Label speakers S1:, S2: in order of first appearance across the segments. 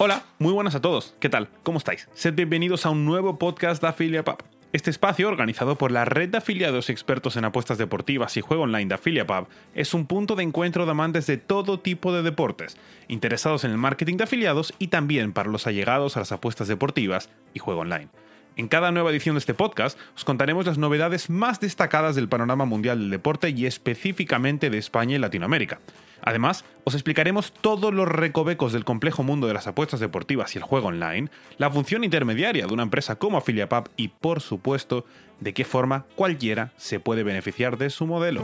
S1: Hola, muy buenas a todos. ¿Qué tal? ¿Cómo estáis? Sed bienvenidos a un nuevo podcast de AffiliatePub. Este espacio, organizado por la red de afiliados expertos en apuestas deportivas y juego online de AffiliatePub, es un punto de encuentro de amantes de todo tipo de deportes, interesados en el marketing de afiliados y también para los allegados a las apuestas deportivas y juego online. En cada nueva edición de este podcast os contaremos las novedades más destacadas del panorama mundial del deporte y específicamente de España y Latinoamérica. Además, os explicaremos todos los recovecos del complejo mundo de las apuestas deportivas y el juego online, la función intermediaria de una empresa como AffiliaPub y, por supuesto, de qué forma cualquiera se puede beneficiar de su modelo.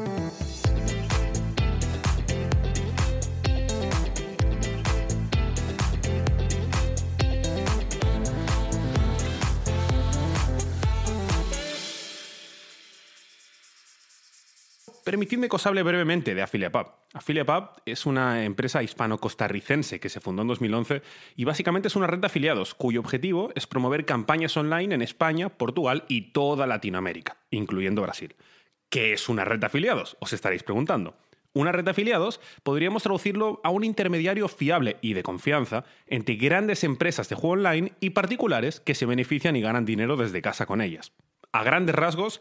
S1: Permitidme que os hable brevemente de AffiliaPub. AffiliaPub es una empresa hispano-costarricense que se fundó en 2011 y básicamente es una red de afiliados cuyo objetivo es promover campañas online en España, Portugal y toda Latinoamérica, incluyendo Brasil. ¿Qué es una red de afiliados? Os estaréis preguntando. Una red de afiliados podríamos traducirlo a un intermediario fiable y de confianza entre grandes empresas de juego online y particulares que se benefician y ganan dinero desde casa con ellas. A grandes rasgos,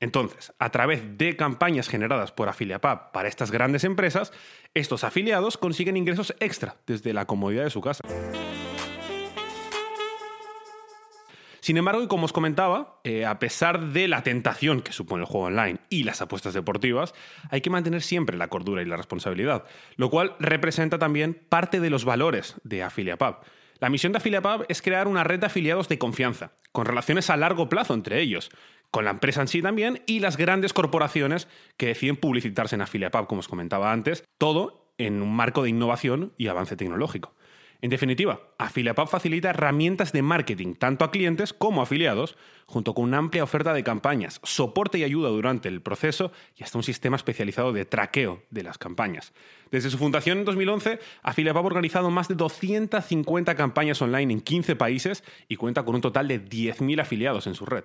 S1: Entonces, a través de campañas generadas por AffiliaPub para estas grandes empresas, estos afiliados consiguen ingresos extra desde la comodidad de su casa. Sin embargo, y como os comentaba, eh, a pesar de la tentación que supone el juego online y las apuestas deportivas, hay que mantener siempre la cordura y la responsabilidad, lo cual representa también parte de los valores de AffiliaPub. La misión de AffiliaPub es crear una red de afiliados de confianza, con relaciones a largo plazo entre ellos, con la empresa en sí también y las grandes corporaciones que deciden publicitarse en AffiliaPub, como os comentaba antes, todo en un marco de innovación y avance tecnológico. En definitiva, AffiliaPub facilita herramientas de marketing tanto a clientes como a afiliados, junto con una amplia oferta de campañas, soporte y ayuda durante el proceso y hasta un sistema especializado de traqueo de las campañas. Desde su fundación en 2011, AffiliaPub ha organizado más de 250 campañas online en 15 países y cuenta con un total de 10.000 afiliados en su red.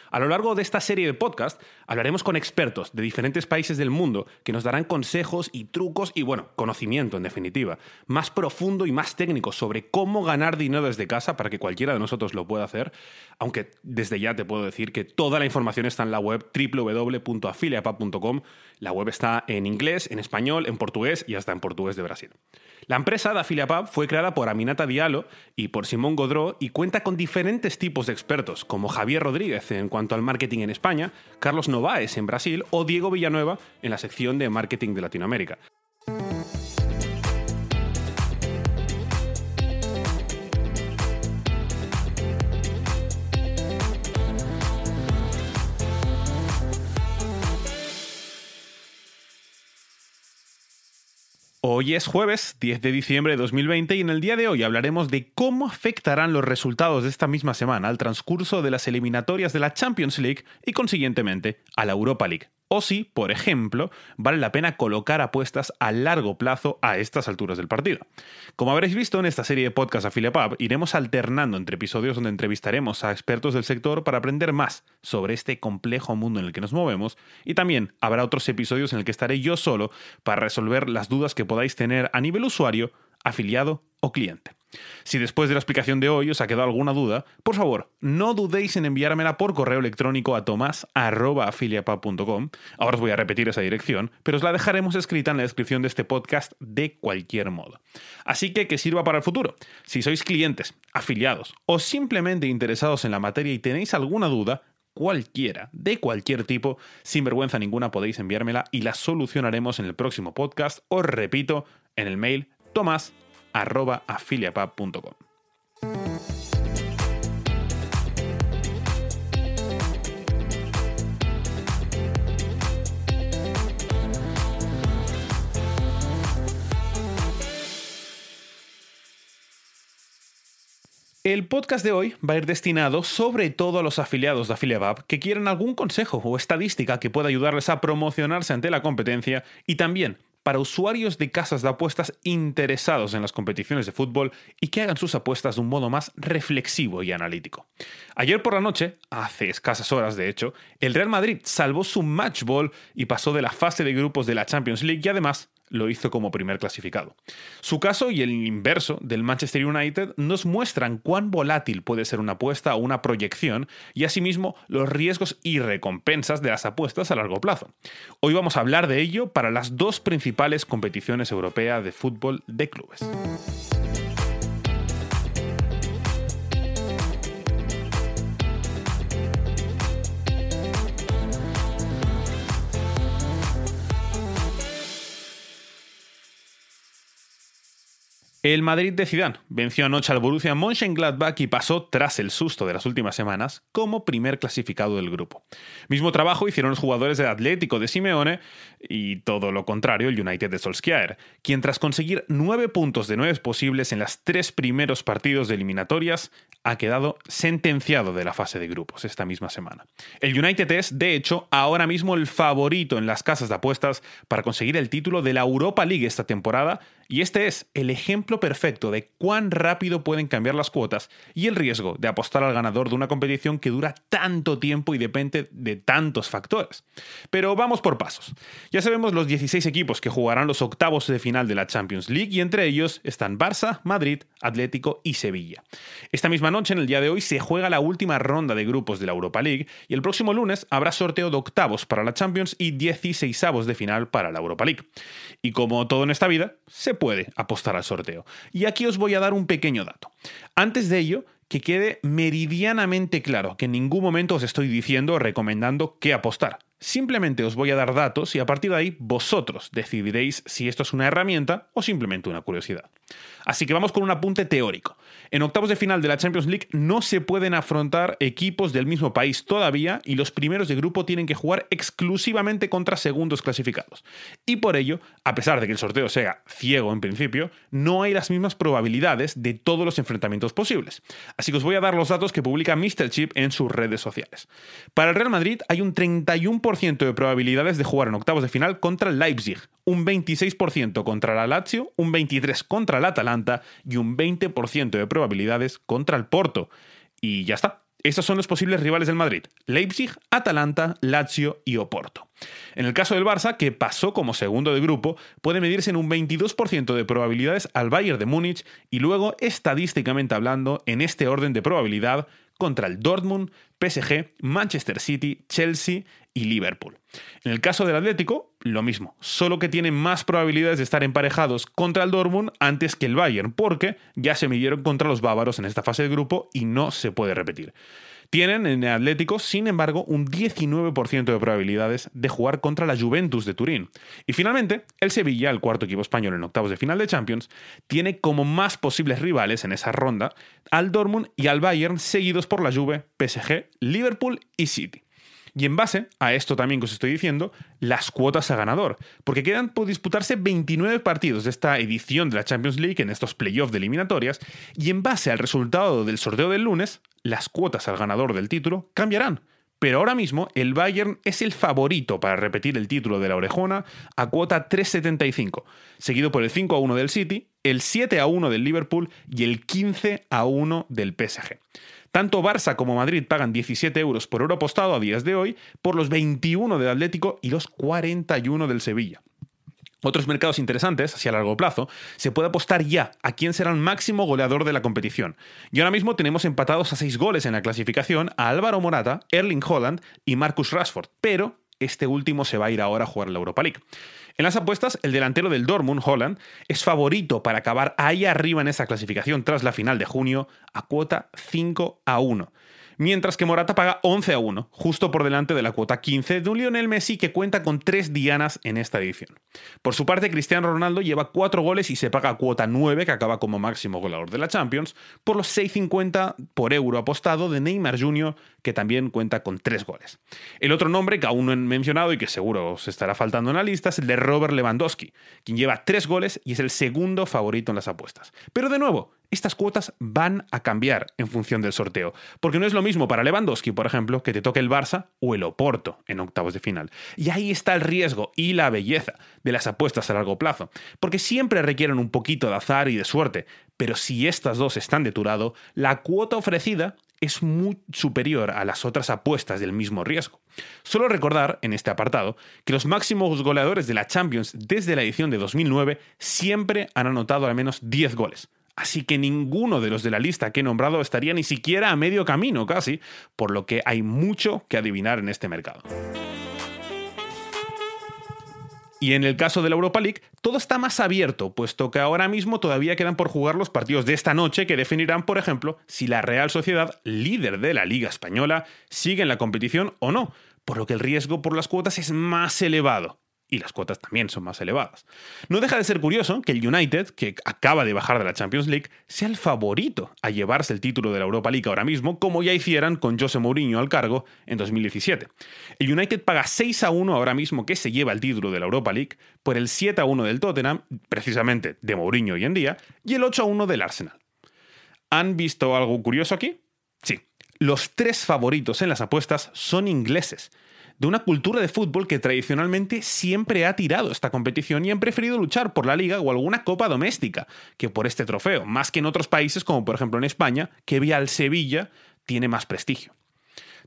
S1: A lo largo de esta serie de podcast hablaremos con expertos de diferentes países del mundo que nos darán consejos y trucos y, bueno, conocimiento en definitiva, más profundo y más técnico sobre cómo ganar dinero desde casa para que cualquiera de nosotros lo pueda hacer, aunque desde ya te puedo decir que toda la información está en la web www.afiliapub.com. La web está en inglés, en español, en portugués y hasta en portugués de Brasil. La empresa de AffiliaPub fue creada por Aminata Diallo y por Simón Godró y cuenta con diferentes tipos de expertos, como Javier Rodríguez en cuanto al marketing en España, Carlos Novaes en Brasil o Diego Villanueva en la sección de marketing de Latinoamérica. Hoy es jueves 10 de diciembre de 2020 y en el día de hoy hablaremos de cómo afectarán los resultados de esta misma semana al transcurso de las eliminatorias de la Champions League y consiguientemente a la Europa League o si, por ejemplo, vale la pena colocar apuestas a largo plazo a estas alturas del partido. Como habréis visto en esta serie de podcast AffiliaPub, iremos alternando entre episodios donde entrevistaremos a expertos del sector para aprender más sobre este complejo mundo en el que nos movemos y también habrá otros episodios en el que estaré yo solo para resolver las dudas que podáis tener a nivel usuario, afiliado o cliente. Si después de la explicación de hoy os ha quedado alguna duda, por favor, no dudéis en enviármela por correo electrónico a tomás.afiliapub.com. Ahora os voy a repetir esa dirección, pero os la dejaremos escrita en la descripción de este podcast de cualquier modo. Así que que sirva para el futuro. Si sois clientes, afiliados o simplemente interesados en la materia y tenéis alguna duda, cualquiera, de cualquier tipo, sin vergüenza ninguna podéis enviármela y la solucionaremos en el próximo podcast. Os repito, en el mail tomás arroba afiliapub.com. El podcast de hoy va a ir destinado sobre todo a los afiliados de AfiliaBab que quieran algún consejo o estadística que pueda ayudarles a promocionarse ante la competencia y también para usuarios de casas de apuestas interesados en las competiciones de fútbol y que hagan sus apuestas de un modo más reflexivo y analítico. Ayer por la noche, hace escasas horas de hecho, el Real Madrid salvó su match ball y pasó de la fase de grupos de la Champions League y además lo hizo como primer clasificado. Su caso y el inverso del Manchester United nos muestran cuán volátil puede ser una apuesta o una proyección y asimismo los riesgos y recompensas de las apuestas a largo plazo. Hoy vamos a hablar de ello para las dos principales competiciones europeas de fútbol de clubes. El Madrid de Zidane venció anoche al Borussia Mönchengladbach y pasó, tras el susto de las últimas semanas, como primer clasificado del grupo. Mismo trabajo hicieron los jugadores del Atlético de Simeone y todo lo contrario el United de Solskjaer, quien tras conseguir nueve puntos de nueve posibles en las tres primeros partidos de eliminatorias, ha quedado sentenciado de la fase de grupos esta misma semana. El United es, de hecho, ahora mismo el favorito en las casas de apuestas para conseguir el título de la Europa League esta temporada y este es el ejemplo perfecto de cuán rápido pueden cambiar las cuotas y el riesgo de apostar al ganador de una competición que dura tanto tiempo y depende de tantos factores. Pero vamos por pasos. Ya sabemos los 16 equipos que jugarán los octavos de final de la Champions League y entre ellos están Barça, Madrid, Atlético y Sevilla. Esta misma noche, en el día de hoy, se juega la última ronda de grupos de la Europa League y el próximo lunes habrá sorteo de octavos para la Champions y 16 de final para la Europa League. Y como todo en esta vida, se puede apostar al sorteo. Y aquí os voy a dar un pequeño dato. Antes de ello, que quede meridianamente claro que en ningún momento os estoy diciendo o recomendando qué apostar. Simplemente os voy a dar datos y a partir de ahí vosotros decidiréis si esto es una herramienta o simplemente una curiosidad. Así que vamos con un apunte teórico. En octavos de final de la Champions League no se pueden afrontar equipos del mismo país todavía y los primeros de grupo tienen que jugar exclusivamente contra segundos clasificados. Y por ello, a pesar de que el sorteo sea ciego en principio, no hay las mismas probabilidades de todos los enfrentamientos posibles. Así que os voy a dar los datos que publica Mr. Chip en sus redes sociales. Para el Real Madrid hay un 31% de probabilidades de jugar en octavos de final contra el Leipzig, un 26% contra la Lazio, un 23% contra el Atalanta y un 20% de probabilidades contra el Porto. Y ya está. Estos son los posibles rivales del Madrid: Leipzig, Atalanta, Lazio y Oporto. En el caso del Barça, que pasó como segundo de grupo, puede medirse en un 22% de probabilidades al Bayern de Múnich y luego, estadísticamente hablando, en este orden de probabilidad, contra el Dortmund, PSG, Manchester City, Chelsea y Liverpool. En el caso del Atlético, lo mismo, solo que tiene más probabilidades de estar emparejados contra el Dortmund antes que el Bayern, porque ya se midieron contra los bávaros en esta fase de grupo y no se puede repetir. Tienen en el Atlético, sin embargo, un 19% de probabilidades de jugar contra la Juventus de Turín. Y finalmente, el Sevilla, el cuarto equipo español en octavos de final de Champions, tiene como más posibles rivales en esa ronda al Dortmund y al Bayern, seguidos por la Juve, PSG, Liverpool y City. Y en base a esto también que os estoy diciendo, las cuotas a ganador, porque quedan por disputarse 29 partidos de esta edición de la Champions League en estos playoffs de eliminatorias, y en base al resultado del sorteo del lunes, las cuotas al ganador del título cambiarán. Pero ahora mismo el Bayern es el favorito para repetir el título de la Orejona a cuota 3.75, seguido por el 5 a 1 del City, el 7 a 1 del Liverpool y el 15 a 1 del PSG. Tanto Barça como Madrid pagan 17 euros por euro apostado a días de hoy por los 21 del Atlético y los 41 del Sevilla. Otros mercados interesantes, hacia largo plazo, se puede apostar ya a quién será el máximo goleador de la competición. Y ahora mismo tenemos empatados a 6 goles en la clasificación a Álvaro Morata, Erling Holland y Marcus Rashford, pero este último se va a ir ahora a jugar la Europa League. En las apuestas, el delantero del Dortmund, Holland, es favorito para acabar ahí arriba en esa clasificación tras la final de junio a cuota 5 a 1 mientras que Morata paga 11 a 1, justo por delante de la cuota 15 de un Lionel Messi que cuenta con tres dianas en esta edición. Por su parte, Cristiano Ronaldo lleva 4 goles y se paga cuota 9, que acaba como máximo goleador de la Champions, por los 6,50 por euro apostado de Neymar Jr., que también cuenta con 3 goles. El otro nombre que aún no he mencionado y que seguro os estará faltando en la lista es el de Robert Lewandowski, quien lleva 3 goles y es el segundo favorito en las apuestas. Pero de nuevo, estas cuotas van a cambiar en función del sorteo, porque no es lo mismo para Lewandowski, por ejemplo, que te toque el Barça o el Oporto en octavos de final. Y ahí está el riesgo y la belleza de las apuestas a largo plazo, porque siempre requieren un poquito de azar y de suerte, pero si estas dos están de tu lado, la cuota ofrecida es muy superior a las otras apuestas del mismo riesgo. Solo recordar, en este apartado, que los máximos goleadores de la Champions desde la edición de 2009 siempre han anotado al menos 10 goles. Así que ninguno de los de la lista que he nombrado estaría ni siquiera a medio camino casi, por lo que hay mucho que adivinar en este mercado. Y en el caso de la Europa League, todo está más abierto, puesto que ahora mismo todavía quedan por jugar los partidos de esta noche que definirán, por ejemplo, si la Real Sociedad, líder de la Liga Española, sigue en la competición o no, por lo que el riesgo por las cuotas es más elevado y las cuotas también son más elevadas. No deja de ser curioso que el United, que acaba de bajar de la Champions League, sea el favorito a llevarse el título de la Europa League ahora mismo, como ya hicieran con José Mourinho al cargo en 2017. El United paga 6 a 1 ahora mismo que se lleva el título de la Europa League por el 7 a 1 del Tottenham, precisamente de Mourinho hoy en día, y el 8 a 1 del Arsenal. ¿Han visto algo curioso aquí? Sí. Los tres favoritos en las apuestas son ingleses de una cultura de fútbol que tradicionalmente siempre ha tirado esta competición y han preferido luchar por la liga o alguna copa doméstica que por este trofeo, más que en otros países como por ejemplo en España, que vía al Sevilla tiene más prestigio.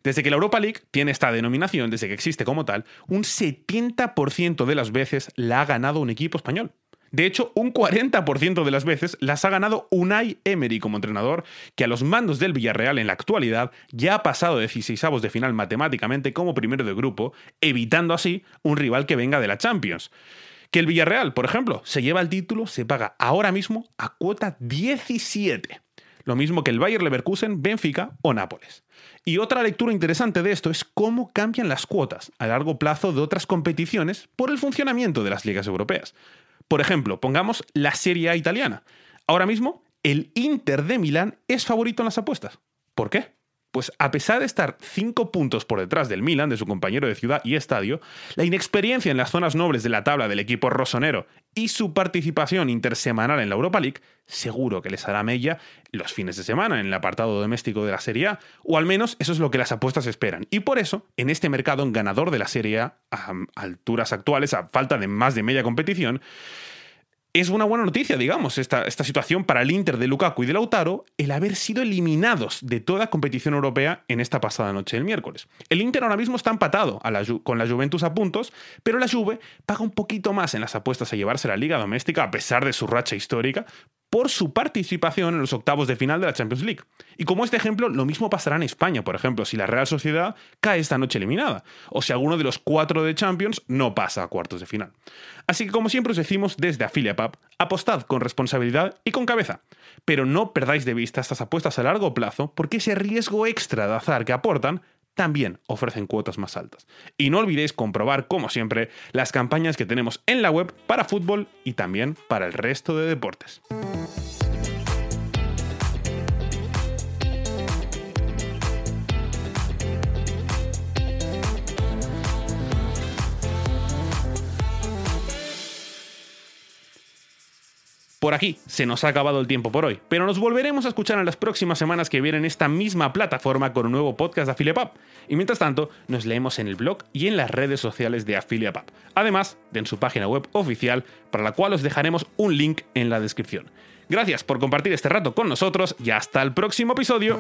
S1: Desde que la Europa League tiene esta denominación, desde que existe como tal, un 70% de las veces la ha ganado un equipo español. De hecho, un 40% de las veces las ha ganado Unai Emery como entrenador, que a los mandos del Villarreal en la actualidad ya ha pasado de 16 de final matemáticamente como primero de grupo, evitando así un rival que venga de la Champions. Que el Villarreal, por ejemplo, se lleva el título, se paga ahora mismo a cuota 17. Lo mismo que el Bayer Leverkusen, Benfica o Nápoles. Y otra lectura interesante de esto es cómo cambian las cuotas a largo plazo de otras competiciones por el funcionamiento de las ligas europeas. Por ejemplo, pongamos la Serie A italiana. Ahora mismo, el Inter de Milán es favorito en las apuestas. ¿Por qué? Pues a pesar de estar cinco puntos por detrás del Milan, de su compañero de ciudad y estadio, la inexperiencia en las zonas nobles de la tabla del equipo rosonero y su participación intersemanal en la Europa League seguro que les hará mella los fines de semana en el apartado doméstico de la Serie A, o al menos eso es lo que las apuestas esperan. Y por eso, en este mercado, ganador de la Serie A, a alturas actuales, a falta de más de media competición, es una buena noticia, digamos, esta, esta, situación para el Inter de Lukaku y de Lautaro, el haber sido eliminados de toda competición europea en esta pasada noche del miércoles. El Inter ahora mismo está empatado con la Juventus a puntos, pero la Juve paga un poquito más en las apuestas a llevarse la liga doméstica a pesar de su racha histórica, por su participación en los octavos de final de la Champions League. Y como este ejemplo, lo mismo pasará en España, por ejemplo, si la Real Sociedad cae esta noche eliminada, o si alguno de los cuatro de Champions no pasa a cuartos de final. Así que como siempre os decimos desde AfiliaPub, apostad con responsabilidad y con cabeza, pero no perdáis de vista estas apuestas a largo plazo porque ese riesgo extra de azar que aportan también ofrecen cuotas más altas. Y no olvidéis comprobar, como siempre, las campañas que tenemos en la web para fútbol y también para el resto de deportes. Por aquí se nos ha acabado el tiempo por hoy, pero nos volveremos a escuchar en las próximas semanas que vienen en esta misma plataforma con un nuevo podcast de AffiliatePub. Y mientras tanto, nos leemos en el blog y en las redes sociales de AffiliatePub, además de en su página web oficial, para la cual os dejaremos un link en la descripción. Gracias por compartir este rato con nosotros y hasta el próximo episodio.